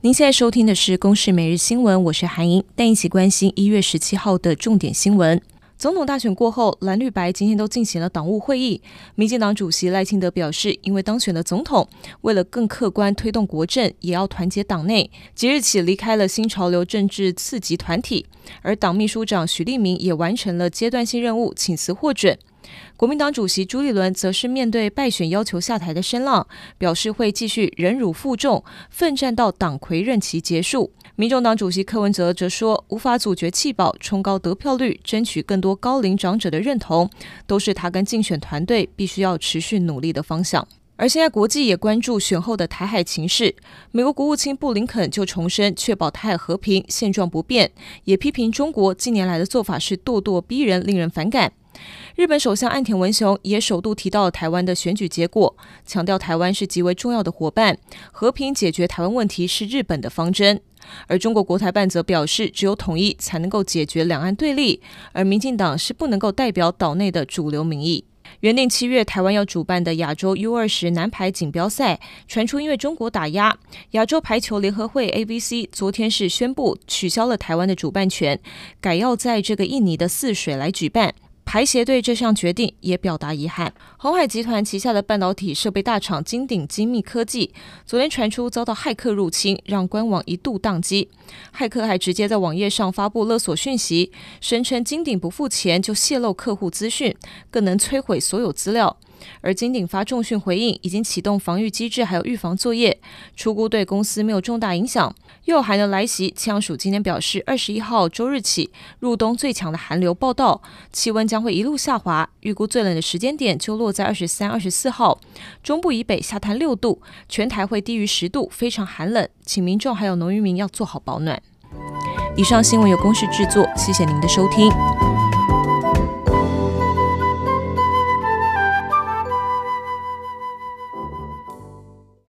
您现在收听的是《公视每日新闻》，我是韩莹，带一起关心一月十七号的重点新闻。总统大选过后，蓝绿白今天都进行了党务会议。民进党主席赖清德表示，因为当选了总统，为了更客观推动国政，也要团结党内，即日起离开了新潮流政治次级团体。而党秘书长许立明也完成了阶段性任务，请辞获准。国民党主席朱立伦则是面对败选要求下台的声浪，表示会继续忍辱负重，奋战到党魁任期结束。民众党主席柯文哲则说，无法阻绝弃保，冲高得票率，争取更多高龄长者的认同，都是他跟竞选团队必须要持续努力的方向。而现在国际也关注选后的台海情势，美国国务卿布林肯就重申确保台海和平现状不变，也批评中国近年来的做法是咄咄逼人，令人反感。日本首相岸田文雄也首度提到台湾的选举结果，强调台湾是极为重要的伙伴，和平解决台湾问题是日本的方针。而中国国台办则表示，只有统一才能够解决两岸对立，而民进党是不能够代表岛内的主流民意。原定七月台湾要主办的亚洲 U 二十男排锦标赛，传出因为中国打压，亚洲排球联合会 AVC 昨天是宣布取消了台湾的主办权，改要在这个印尼的泗水来举办。排协对这项决定也表达遗憾。鸿海集团旗下的半导体设备大厂金鼎精密科技，昨天传出遭到骇客入侵，让官网一度宕机。骇客还直接在网页上发布勒索讯息，声称金鼎不付钱就泄露客户资讯，更能摧毁所有资料。而金鼎发重讯回应，已经启动防御机制，还有预防作业，出估对公司没有重大影响。又寒流来袭，气象署今天表示，二十一号周日起入冬最强的寒流报到，气温将会一路下滑，预估最冷的时间点就落在二十三、二十四号，中部以北下探六度，全台会低于十度，非常寒冷，请民众还有农渔民要做好保暖。以上新闻由公视制作，谢谢您的收听。